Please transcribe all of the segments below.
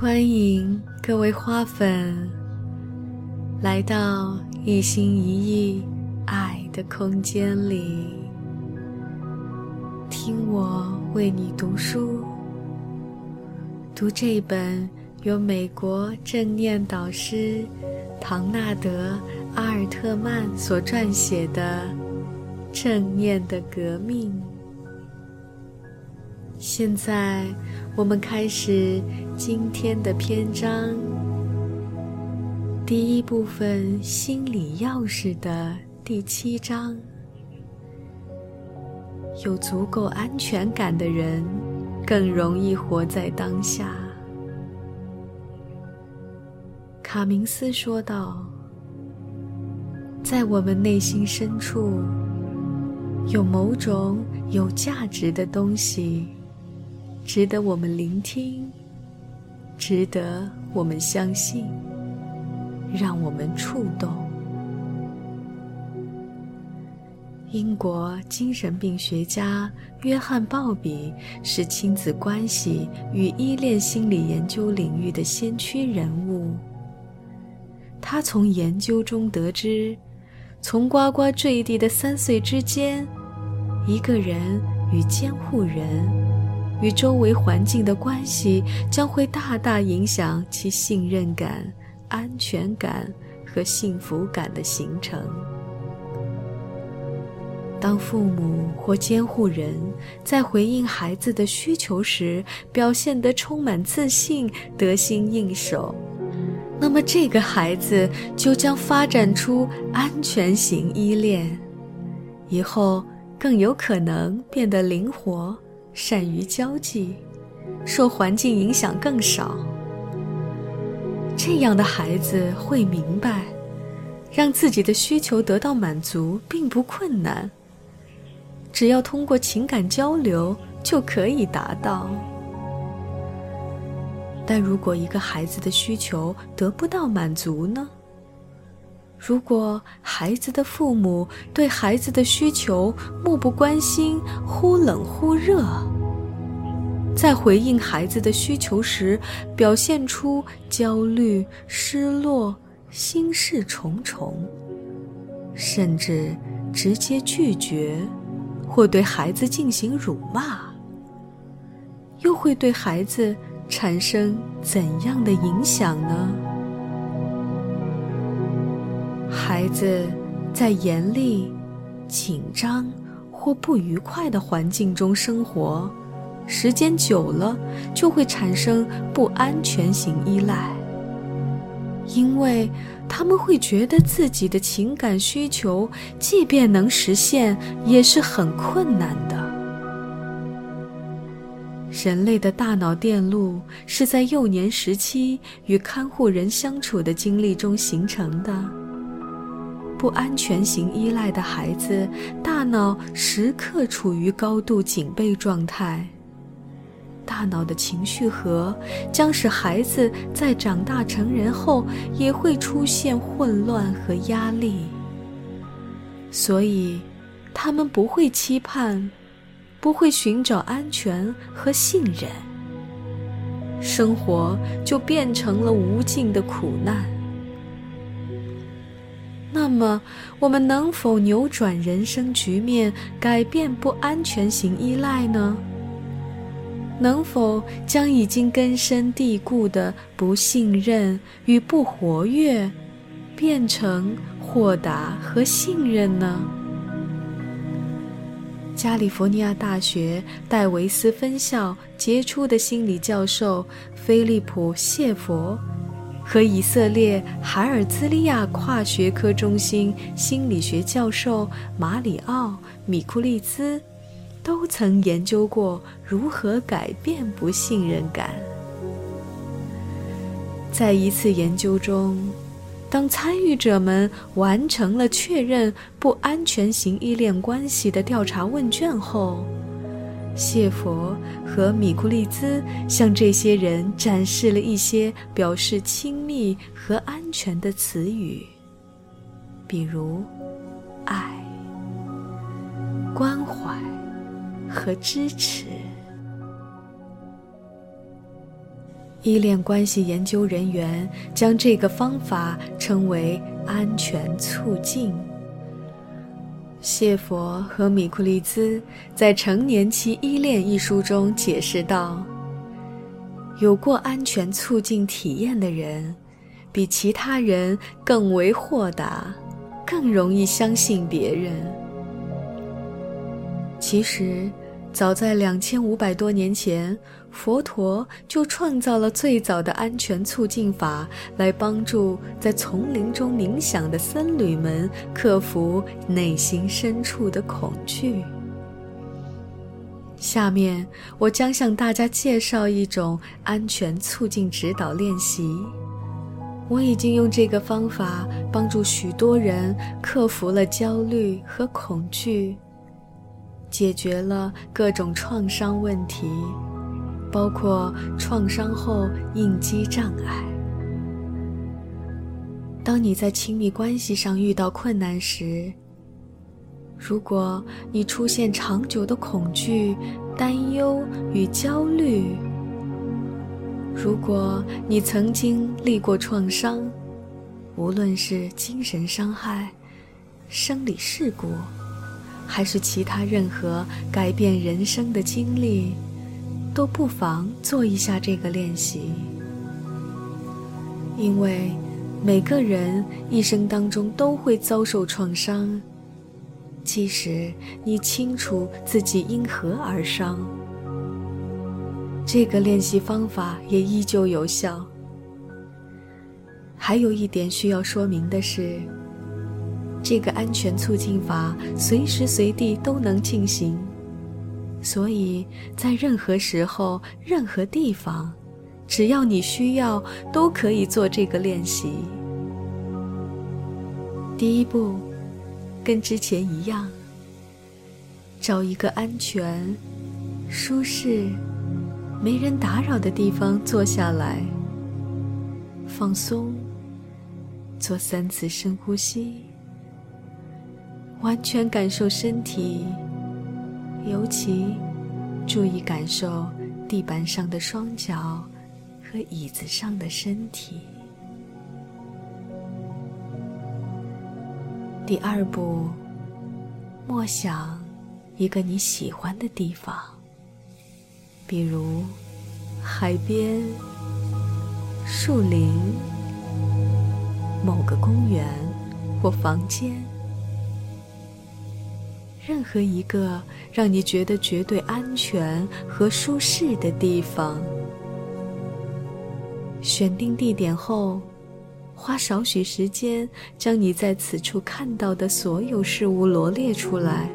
欢迎各位花粉来到一心一意爱的空间里，听我为你读书，读这本由美国正念导师唐纳德·阿尔特曼所撰写的《正念的革命》。现在，我们开始今天的篇章。第一部分“心理钥匙”的第七章：有足够安全感的人，更容易活在当下。卡明斯说道：“在我们内心深处，有某种有价值的东西。”值得我们聆听，值得我们相信，让我们触动。英国精神病学家约翰·鲍比是亲子关系与依恋心理研究领域的先驱人物。他从研究中得知，从呱呱坠地的三岁之间，一个人与监护人。与周围环境的关系将会大大影响其信任感、安全感和幸福感的形成。当父母或监护人在回应孩子的需求时表现得充满自信、得心应手，那么这个孩子就将发展出安全型依恋，以后更有可能变得灵活。善于交际，受环境影响更少。这样的孩子会明白，让自己的需求得到满足并不困难，只要通过情感交流就可以达到。但如果一个孩子的需求得不到满足呢？如果孩子的父母对孩子的需求漠不关心、忽冷忽热，在回应孩子的需求时表现出焦虑、失落、心事重重，甚至直接拒绝或对孩子进行辱骂，又会对孩子产生怎样的影响呢？孩子在严厉、紧张或不愉快的环境中生活，时间久了就会产生不安全型依赖，因为他们会觉得自己的情感需求，即便能实现，也是很困难的。人类的大脑电路是在幼年时期与看护人相处的经历中形成的。不安全型依赖的孩子，大脑时刻处于高度警备状态。大脑的情绪核将使孩子在长大成人后也会出现混乱和压力，所以他们不会期盼，不会寻找安全和信任，生活就变成了无尽的苦难。那么，我们能否扭转人生局面，改变不安全型依赖呢？能否将已经根深蒂固的不信任与不活跃，变成豁达和信任呢？加利福尼亚大学戴维斯分校杰出的心理教授菲利普·谢佛。和以色列海尔兹利亚跨学科中心心理学教授马里奥·米库利兹，都曾研究过如何改变不信任感。在一次研究中，当参与者们完成了确认不安全型依恋关系的调查问卷后，谢佛和米库利兹向这些人展示了一些表示亲密和安全的词语，比如“爱”、“关怀”和“支持”。依恋关系研究人员将这个方法称为安全促进。谢佛和米库利兹在《成年期依恋》一书中解释道：“有过安全促进体验的人，比其他人更为豁达，更容易相信别人。”其实。早在两千五百多年前，佛陀就创造了最早的安全促进法，来帮助在丛林中冥想的僧侣们克服内心深处的恐惧。下面，我将向大家介绍一种安全促进指导练习。我已经用这个方法帮助许多人克服了焦虑和恐惧。解决了各种创伤问题，包括创伤后应激障碍。当你在亲密关系上遇到困难时，如果你出现长久的恐惧、担忧与焦虑，如果你曾经历过创伤，无论是精神伤害、生理事故。还是其他任何改变人生的经历，都不妨做一下这个练习。因为每个人一生当中都会遭受创伤，即使你清楚自己因何而伤，这个练习方法也依旧有效。还有一点需要说明的是。这个安全促进法随时随地都能进行，所以在任何时候、任何地方，只要你需要，都可以做这个练习。第一步，跟之前一样，找一个安全、舒适、没人打扰的地方坐下来，放松，做三次深呼吸。完全感受身体，尤其注意感受地板上的双脚和椅子上的身体。第二步，默想一个你喜欢的地方，比如海边、树林、某个公园或房间。任何一个让你觉得绝对安全和舒适的地方，选定地点后，花少许时间将你在此处看到的所有事物罗列出来，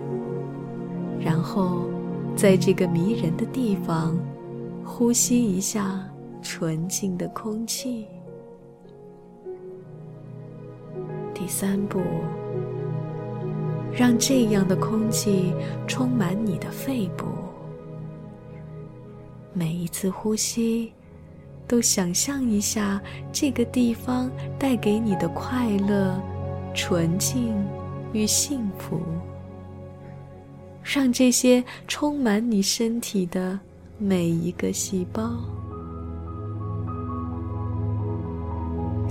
然后在这个迷人的地方呼吸一下纯净的空气。第三步。让这样的空气充满你的肺部。每一次呼吸，都想象一下这个地方带给你的快乐、纯净与幸福。让这些充满你身体的每一个细胞。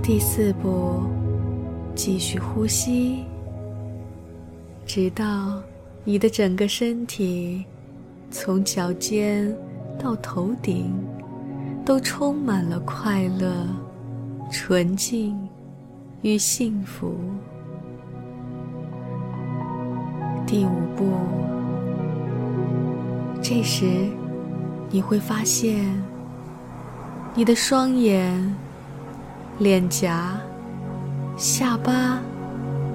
第四步，继续呼吸。直到你的整个身体，从脚尖到头顶，都充满了快乐、纯净与幸福。第五步，这时你会发现，你的双眼、脸颊、下巴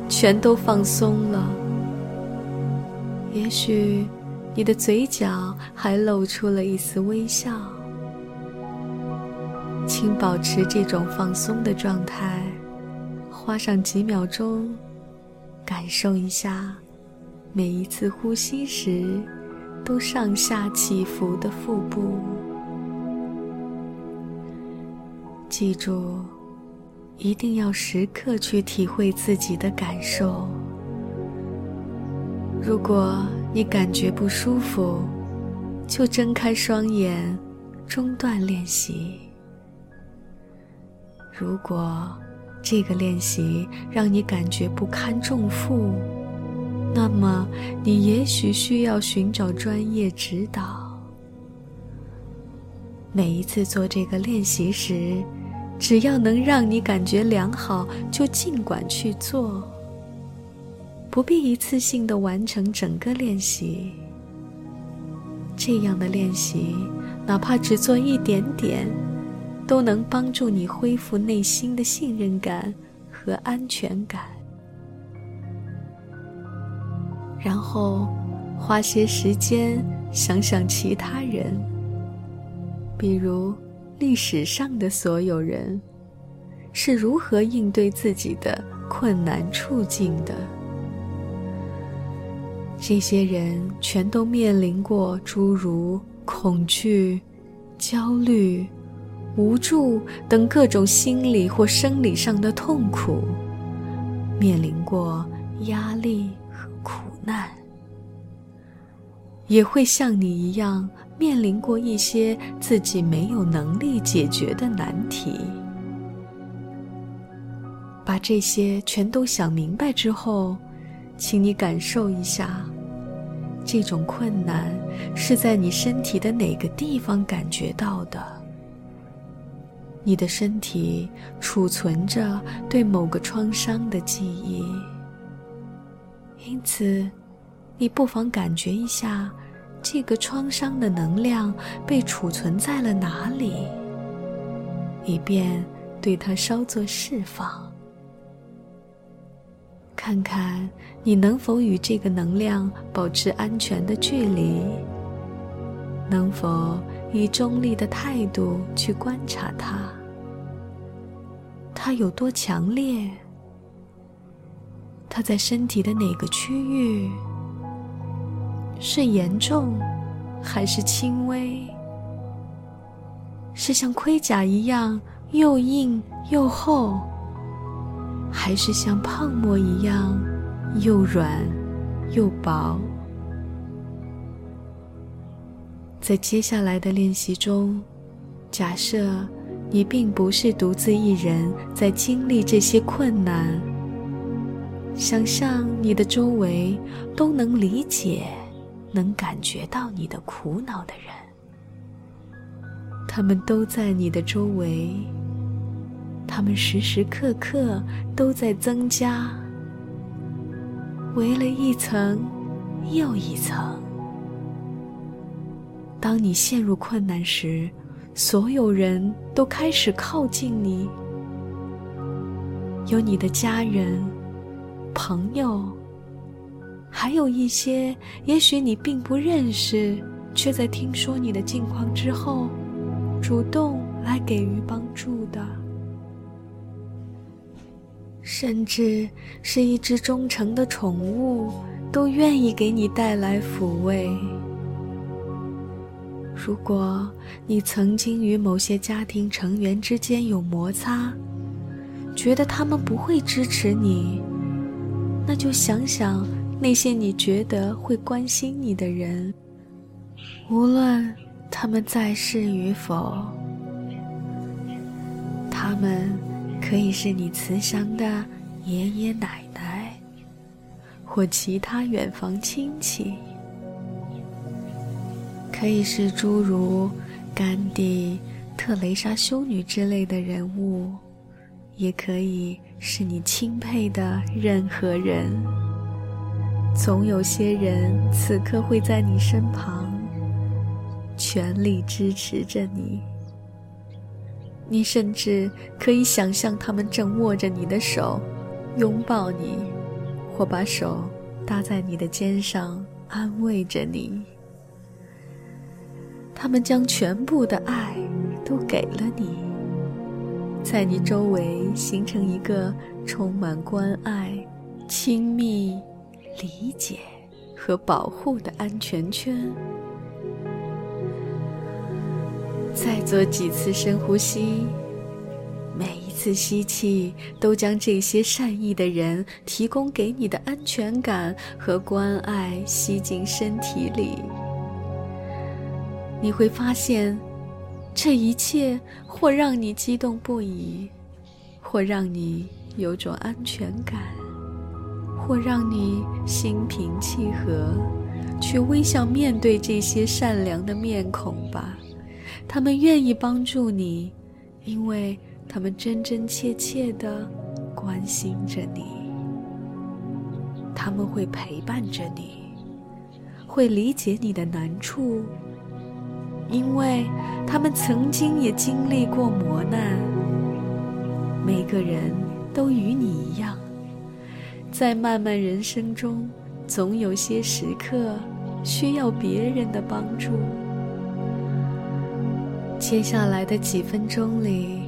全都放松了。也许，你的嘴角还露出了一丝微笑。请保持这种放松的状态，花上几秒钟，感受一下每一次呼吸时都上下起伏的腹部。记住，一定要时刻去体会自己的感受。如果你感觉不舒服，就睁开双眼，中断练习。如果这个练习让你感觉不堪重负，那么你也许需要寻找专业指导。每一次做这个练习时，只要能让你感觉良好，就尽管去做，不必一次性的完成整个练习。这样的练习，哪怕只做一点点，都能帮助你恢复内心的信任感和安全感。然后，花些时间想想其他人。比如，历史上的所有人是如何应对自己的困难处境的？这些人全都面临过诸如恐惧、焦虑、无助等各种心理或生理上的痛苦，面临过压力和苦难，也会像你一样。面临过一些自己没有能力解决的难题，把这些全都想明白之后，请你感受一下，这种困难是在你身体的哪个地方感觉到的？你的身体储存着对某个创伤的记忆，因此，你不妨感觉一下。这个创伤的能量被储存在了哪里？以便对它稍作释放。看看你能否与这个能量保持安全的距离，能否以中立的态度去观察它？它有多强烈？它在身体的哪个区域？是严重，还是轻微？是像盔甲一样又硬又厚，还是像泡沫一样又软又薄？在接下来的练习中，假设你并不是独自一人在经历这些困难，想象你的周围都能理解。能感觉到你的苦恼的人，他们都在你的周围，他们时时刻刻都在增加，围了一层又一层。当你陷入困难时，所有人都开始靠近你，有你的家人、朋友。还有一些，也许你并不认识，却在听说你的近况之后，主动来给予帮助的，甚至是一只忠诚的宠物，都愿意给你带来抚慰。如果你曾经与某些家庭成员之间有摩擦，觉得他们不会支持你，那就想想。那些你觉得会关心你的人，无论他们在世与否，他们可以是你慈祥的爷爷奶奶，或其他远房亲戚，可以是诸如甘地、特蕾莎修女之类的人物，也可以是你钦佩的任何人。总有些人此刻会在你身旁，全力支持着你。你甚至可以想象他们正握着你的手，拥抱你，或把手搭在你的肩上，安慰着你。他们将全部的爱都给了你，在你周围形成一个充满关爱、亲密。理解和保护的安全圈。再做几次深呼吸，每一次吸气都将这些善意的人提供给你的安全感和关爱吸进身体里。你会发现，这一切或让你激动不已，或让你有种安全感，或让你心平气和，去微笑面对这些善良的面孔吧。他们愿意帮助你，因为他们真真切切的关心着你。他们会陪伴着你，会理解你的难处，因为他们曾经也经历过磨难。每个人都与你一样，在漫漫人生中，总有些时刻需要别人的帮助。接下来的几分钟里，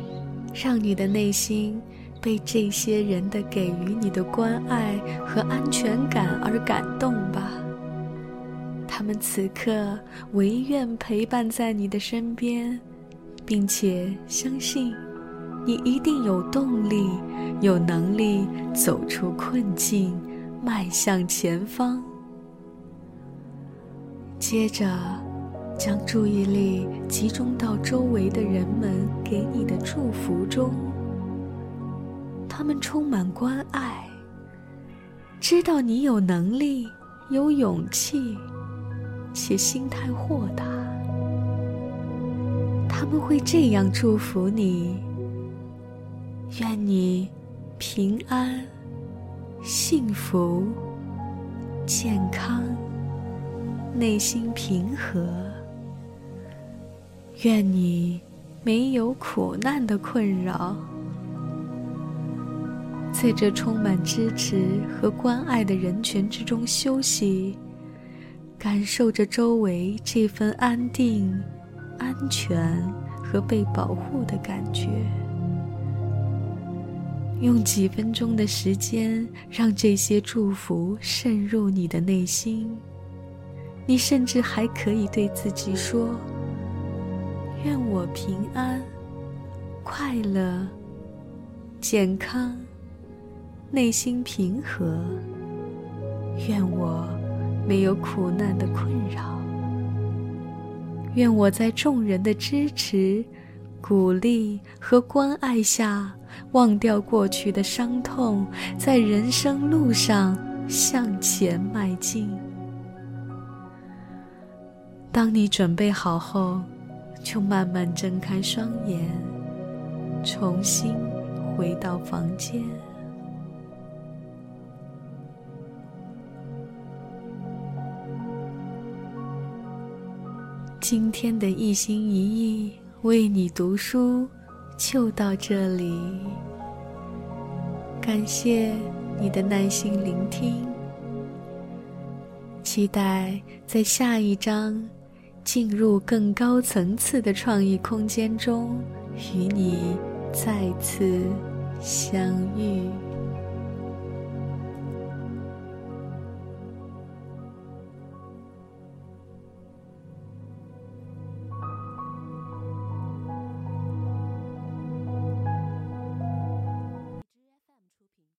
让你的内心被这些人的给予你的关爱和安全感而感动吧。他们此刻唯愿陪伴在你的身边，并且相信你一定有动力、有能力走出困境，迈向前方。接着。将注意力集中到周围的人们给你的祝福中，他们充满关爱，知道你有能力、有勇气，且心态豁达。他们会这样祝福你：愿你平安、幸福、健康、内心平和。愿你没有苦难的困扰，在这充满支持和关爱的人群之中休息，感受着周围这份安定、安全和被保护的感觉。用几分钟的时间，让这些祝福渗入你的内心。你甚至还可以对自己说。愿我平安、快乐、健康，内心平和。愿我没有苦难的困扰。愿我在众人的支持、鼓励和关爱下，忘掉过去的伤痛，在人生路上向前迈进。当你准备好后。就慢慢睁开双眼，重新回到房间。今天的一心一意为你读书就到这里，感谢你的耐心聆听，期待在下一章。进入更高层次的创意空间中，与你再次相遇。